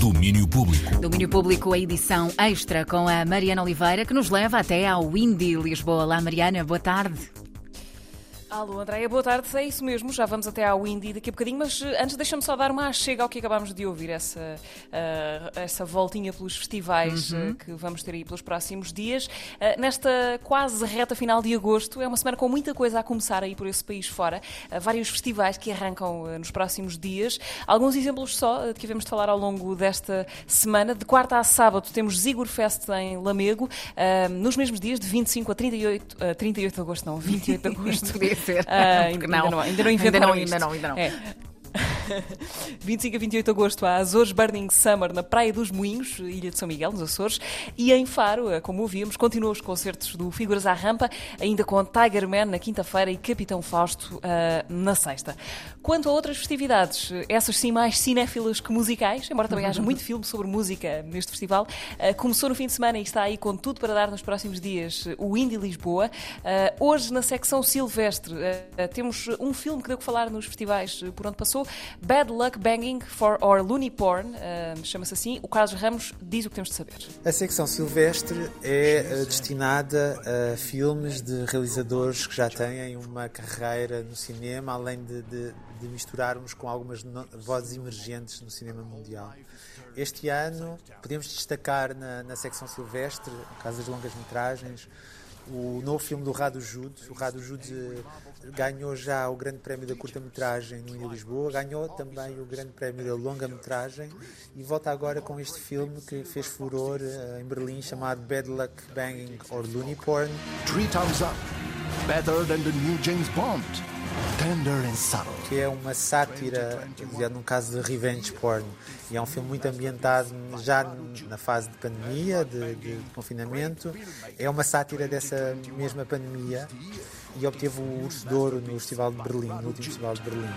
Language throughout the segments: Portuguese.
Domínio Público. Domínio Público, a edição extra com a Mariana Oliveira, que nos leva até ao Windy Lisboa. Olá, Mariana, boa tarde. Alô, Andréia, boa tarde. É isso mesmo, já vamos até ao Indie daqui a bocadinho, mas eh, antes deixa-me só dar uma chega ao que acabámos de ouvir, essa, uh, essa voltinha pelos festivais uhum. uh, que vamos ter aí pelos próximos dias. Uh, nesta quase reta final de agosto, é uma semana com muita coisa a começar aí por esse país fora. vários festivais que arrancam nos próximos dias. Alguns exemplos só que devemos falar ao longo desta semana. De quarta a sábado temos Zigor Fest em Lamego, nos mesmos dias, de 25 a 38, 38 de agosto, não, 28 de agosto. Uh, ainda, não. ainda não. Ainda não inventaram ainda não, ainda não, ainda não. É. 25 a 28 de agosto há Azores Burning Summer na Praia dos Moinhos, Ilha de São Miguel, nos Açores, e em Faro, eh, como ouvimos, continuam os concertos do Figuras à Rampa, ainda com Tiger Man na quinta-feira e Capitão Fausto uh, na sexta. Quanto a outras festividades, essas sim mais cinéfilas que musicais, embora também haja muito filme sobre música neste festival, uh, começou no fim de semana e está aí com tudo para dar nos próximos dias o Indie Lisboa. Uh, hoje, na secção Silvestre, temos um filme que deu que falar nos festivais por onde passou, Bad Luck Banging for Our Looney Porn, uh, chama-se assim. O Carlos Ramos diz o que temos de saber. A secção Silvestre é uh, destinada a filmes de realizadores que já têm uma carreira no cinema, além de, de, de misturarmos com algumas no, vozes emergentes no cinema mundial. Este ano podemos destacar na, na secção Silvestre, no caso das longas metragens, o novo filme do Rado Jude. O Rado Jude ganhou já o grande prémio da curta-metragem no Índio Lisboa, ganhou também o grande prémio da longa-metragem e volta agora com este filme que fez furor uh, em Berlim chamado Bad Luck Banging or Looney Porn. Three times up. Better than the new James Bond. Que é uma sátira, no caso de revenge porn. E é um filme muito ambientado já na fase de pandemia, de, de, de confinamento. É uma sátira dessa mesma pandemia e obteve o Urso de Ouro no Festival de Berlim, no último Festival de Berlim.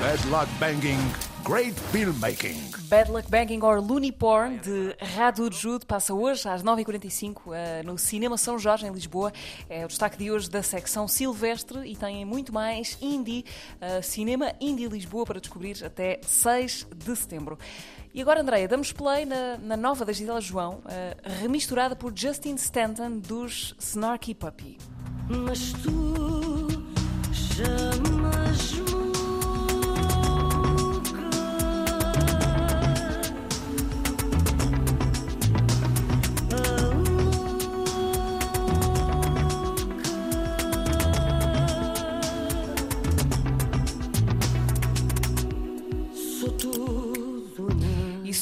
Bad Luck Banging, Great Filmmaking. Bad Luck Banging or Looney Porn, de Radu Jude, passa hoje às 9h45 uh, no Cinema São Jorge, em Lisboa. É o destaque de hoje da secção Silvestre e tem muito mais indie, uh, Cinema Indie Lisboa, para descobrir até 6 de setembro. E agora, Andreia, damos play na, na nova da Gisela João, uh, remisturada por Justin Stanton dos Snarky Puppy. Mas tu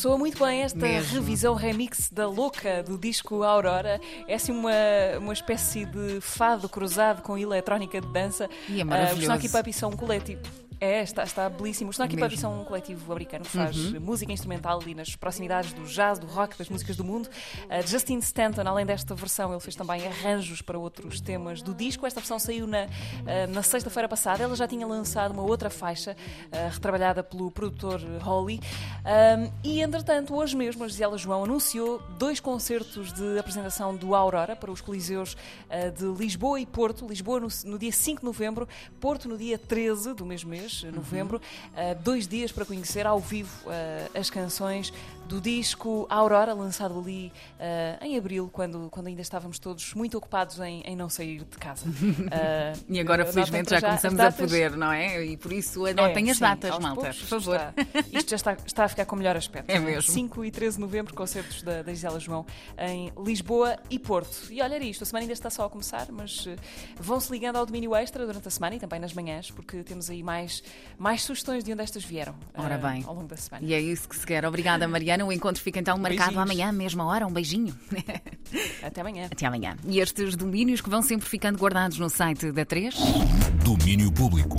soa muito bem esta Mesmo. revisão remix da Louca do disco Aurora. É assim uma, uma espécie de fado cruzado com eletrónica de dança. E é maravilhoso. Uh, os Snarky Puppy são um coletivo é, está, está belíssimo. Os Snarky Puppy são um coletivo americano que faz uhum. música instrumental ali nas proximidades do jazz, do rock, das músicas do mundo. Uh, Justin Stanton, além desta versão, ele fez também arranjos para outros temas do disco. Esta versão saiu na, uh, na sexta-feira passada. Ela já tinha lançado uma outra faixa, uh, retrabalhada pelo produtor Holly. E, entretanto, hoje mesmo, a Gisela João anunciou dois concertos de apresentação do Aurora para os Coliseus de Lisboa e Porto. Lisboa no, no dia 5 de novembro, Porto no dia 13 do mesmo mês novembro, uh, dois dias para conhecer ao vivo uh, as canções do disco Aurora, lançado ali uh, em abril, quando, quando ainda estávamos todos muito ocupados em, em não sair de casa. e agora, felizmente, já, já começamos a poder, não é? E por isso anotem é, as sim, datas, malta, poucos, por favor. Está, isto já está, está a ficar com melhor aspecto. É mesmo. 5 e 13 de novembro, concertos da, da Gisela João em Lisboa e Porto. E olha isto, a semana ainda está só a começar, mas vão-se ligando ao domínio extra durante a semana e também nas manhãs, porque temos aí mais mais sugestões de onde estas vieram Ora bem. Uh, ao longo da semana. E é isso que se quer. Obrigada, Mariana. O encontro fica então marcado Beijinhos. amanhã, mesma hora. Um beijinho. Até amanhã. Até amanhã. E estes domínios que vão sempre ficando guardados no site da 3? Domínio Público.